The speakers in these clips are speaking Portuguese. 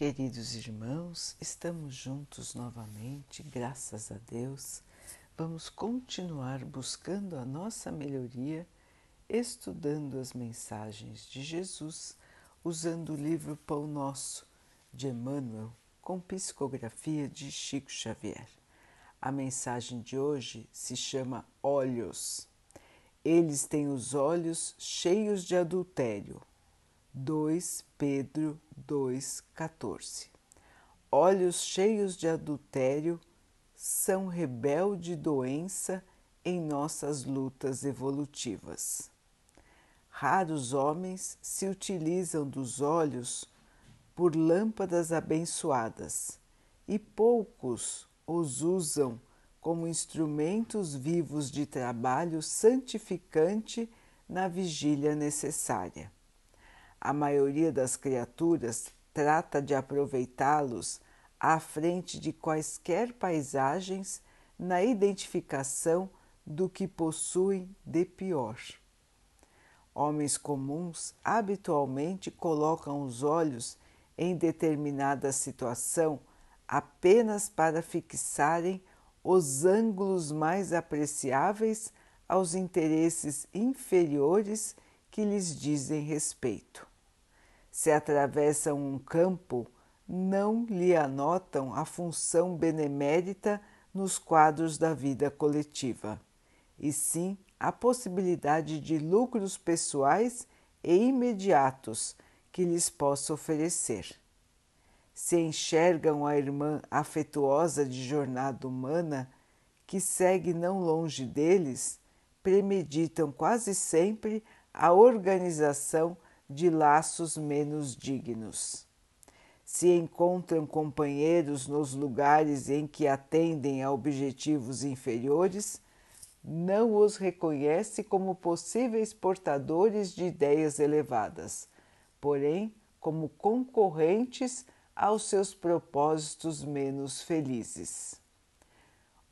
Queridos irmãos, estamos juntos novamente, graças a Deus. Vamos continuar buscando a nossa melhoria, estudando as mensagens de Jesus, usando o livro Pão Nosso de Emmanuel, com psicografia de Chico Xavier. A mensagem de hoje se chama Olhos. Eles têm os olhos cheios de adultério 2 Pedro 2,14 Olhos cheios de adultério são rebelde doença em nossas lutas evolutivas. Raros homens se utilizam dos olhos por lâmpadas abençoadas e poucos os usam como instrumentos vivos de trabalho santificante na vigília necessária a maioria das criaturas trata de aproveitá-los à frente de quaisquer paisagens na identificação do que possuem de pior. Homens comuns habitualmente colocam os olhos em determinada situação apenas para fixarem os ângulos mais apreciáveis aos interesses inferiores que lhes dizem respeito se atravessam um campo, não lhe anotam a função benemérita nos quadros da vida coletiva, e sim a possibilidade de lucros pessoais e imediatos que lhes possa oferecer. Se enxergam a irmã afetuosa de jornada humana, que segue não longe deles, premeditam quase sempre a organização de laços menos dignos. Se encontram companheiros nos lugares em que atendem a objetivos inferiores, não os reconhece como possíveis portadores de ideias elevadas, porém como concorrentes aos seus propósitos menos felizes.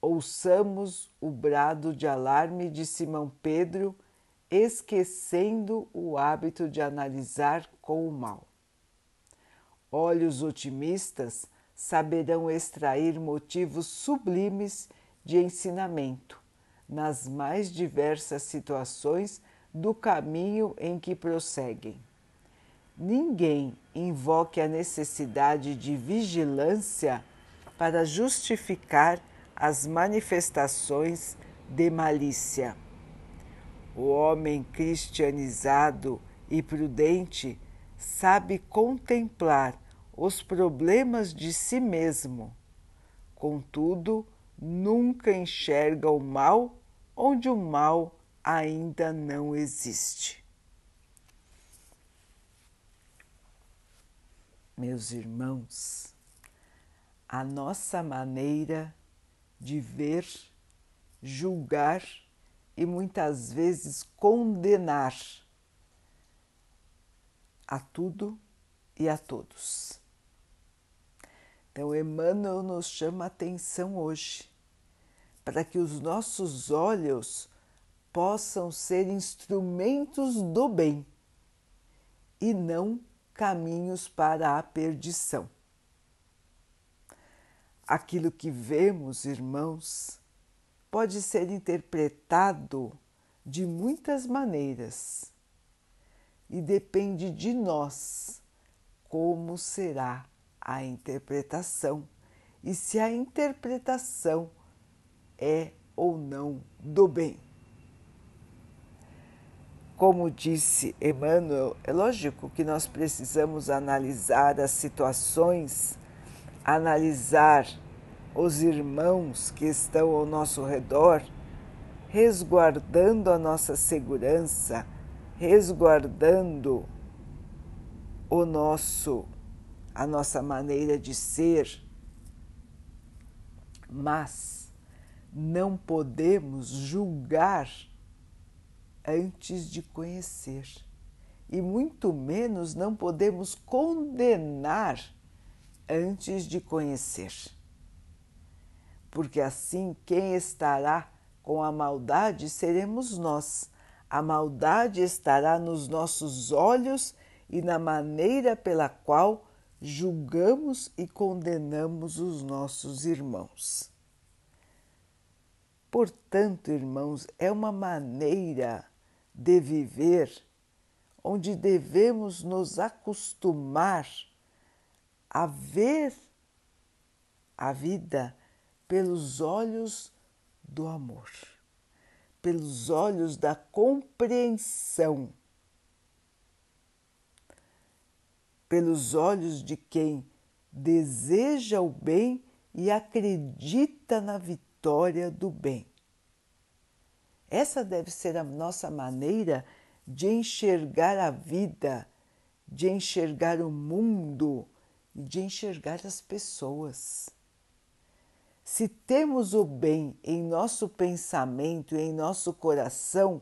Ouçamos o brado de alarme de Simão Pedro esquecendo o hábito de analisar com o mal. Olhos otimistas saberão extrair motivos sublimes de ensinamento nas mais diversas situações do caminho em que prosseguem. Ninguém invoque a necessidade de vigilância para justificar as manifestações de malícia o homem cristianizado e prudente sabe contemplar os problemas de si mesmo. Contudo, nunca enxerga o mal onde o mal ainda não existe. Meus irmãos, a nossa maneira de ver, julgar, e muitas vezes condenar a tudo e a todos. Então, Emmanuel nos chama a atenção hoje para que os nossos olhos possam ser instrumentos do bem e não caminhos para a perdição. Aquilo que vemos, irmãos, pode ser interpretado de muitas maneiras e depende de nós como será a interpretação e se a interpretação é ou não do bem. Como disse Emmanuel, é lógico que nós precisamos analisar as situações, analisar os irmãos que estão ao nosso redor, resguardando a nossa segurança, resguardando o nosso a nossa maneira de ser. Mas não podemos julgar antes de conhecer. E muito menos não podemos condenar antes de conhecer porque assim quem estará com a maldade seremos nós. A maldade estará nos nossos olhos e na maneira pela qual julgamos e condenamos os nossos irmãos. Portanto, irmãos, é uma maneira de viver onde devemos nos acostumar a ver a vida pelos olhos do amor, pelos olhos da compreensão, pelos olhos de quem deseja o bem e acredita na vitória do bem. Essa deve ser a nossa maneira de enxergar a vida, de enxergar o mundo e de enxergar as pessoas. Se temos o bem em nosso pensamento e em nosso coração,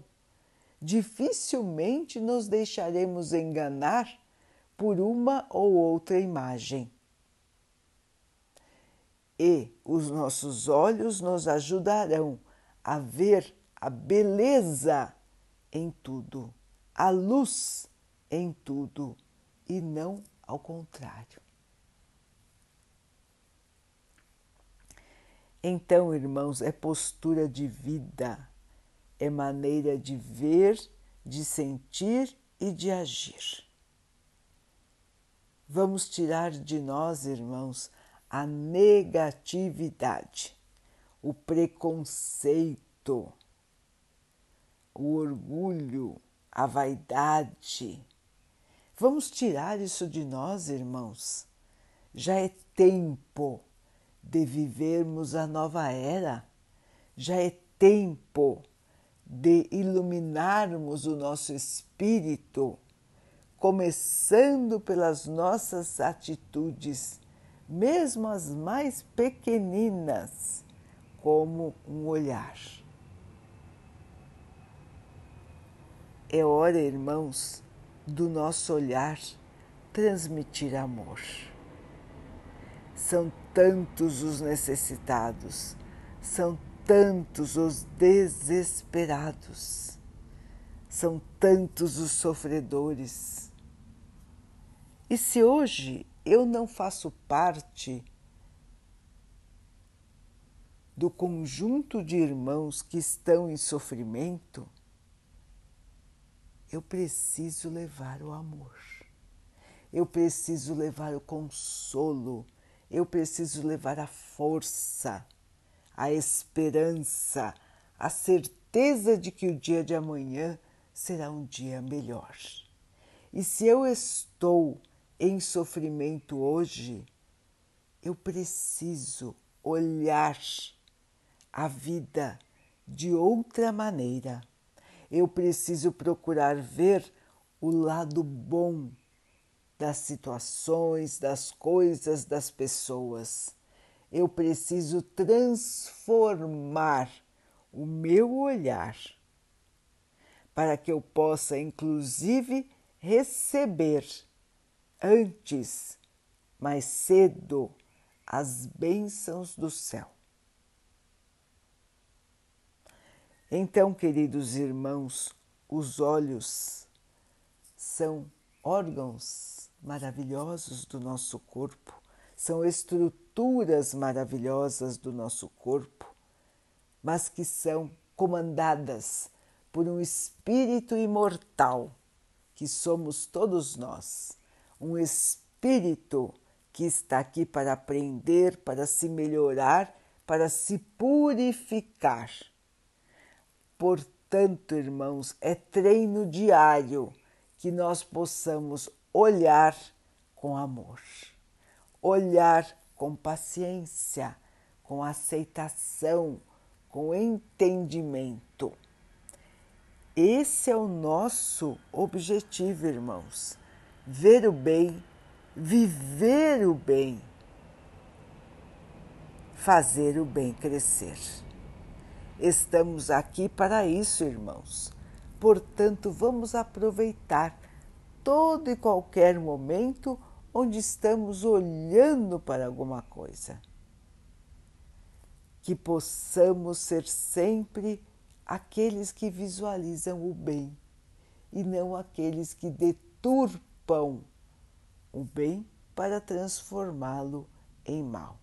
dificilmente nos deixaremos enganar por uma ou outra imagem. E os nossos olhos nos ajudarão a ver a beleza em tudo, a luz em tudo e não ao contrário. Então, irmãos, é postura de vida, é maneira de ver, de sentir e de agir. Vamos tirar de nós, irmãos, a negatividade, o preconceito, o orgulho, a vaidade. Vamos tirar isso de nós, irmãos. Já é tempo de vivermos a nova era. Já é tempo de iluminarmos o nosso espírito, começando pelas nossas atitudes, mesmo as mais pequeninas, como um olhar. É hora, irmãos, do nosso olhar transmitir amor. São tantos os necessitados, são tantos os desesperados, são tantos os sofredores. E se hoje eu não faço parte do conjunto de irmãos que estão em sofrimento, eu preciso levar o amor, eu preciso levar o consolo eu preciso levar a força, a esperança, a certeza de que o dia de amanhã será um dia melhor. E se eu estou em sofrimento hoje, eu preciso olhar a vida de outra maneira. Eu preciso procurar ver o lado bom das situações, das coisas, das pessoas. Eu preciso transformar o meu olhar para que eu possa, inclusive, receber antes, mais cedo, as bênçãos do céu. Então, queridos irmãos, os olhos são órgãos maravilhosos do nosso corpo, são estruturas maravilhosas do nosso corpo, mas que são comandadas por um espírito imortal, que somos todos nós, um espírito que está aqui para aprender, para se melhorar, para se purificar. Portanto, irmãos, é treino diário que nós possamos olhar com amor, olhar com paciência, com aceitação, com entendimento. Esse é o nosso objetivo, irmãos. Ver o bem, viver o bem, fazer o bem crescer. Estamos aqui para isso, irmãos. Portanto, vamos aproveitar todo e qualquer momento onde estamos olhando para alguma coisa. Que possamos ser sempre aqueles que visualizam o bem e não aqueles que deturpam o bem para transformá-lo em mal.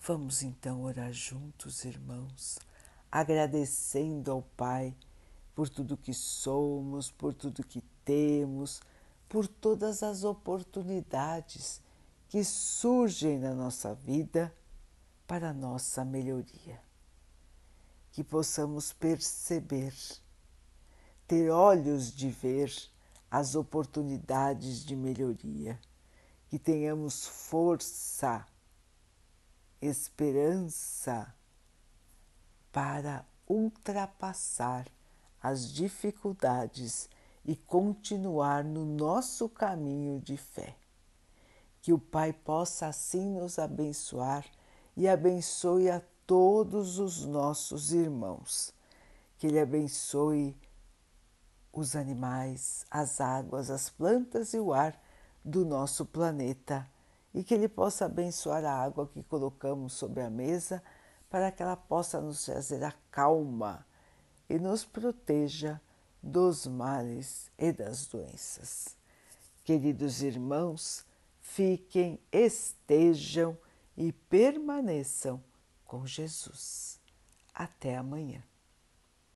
Vamos então orar juntos, irmãos, agradecendo ao Pai por tudo que somos, por tudo que temos, por todas as oportunidades que surgem na nossa vida para nossa melhoria. Que possamos perceber, ter olhos de ver as oportunidades de melhoria, que tenhamos força, esperança para ultrapassar as dificuldades e continuar no nosso caminho de fé. Que o Pai possa assim nos abençoar e abençoe a todos os nossos irmãos. Que Ele abençoe os animais, as águas, as plantas e o ar do nosso planeta e que Ele possa abençoar a água que colocamos sobre a mesa para que ela possa nos trazer a calma e nos proteja dos males e das doenças. Queridos irmãos, fiquem, estejam e permaneçam com Jesus. Até amanhã.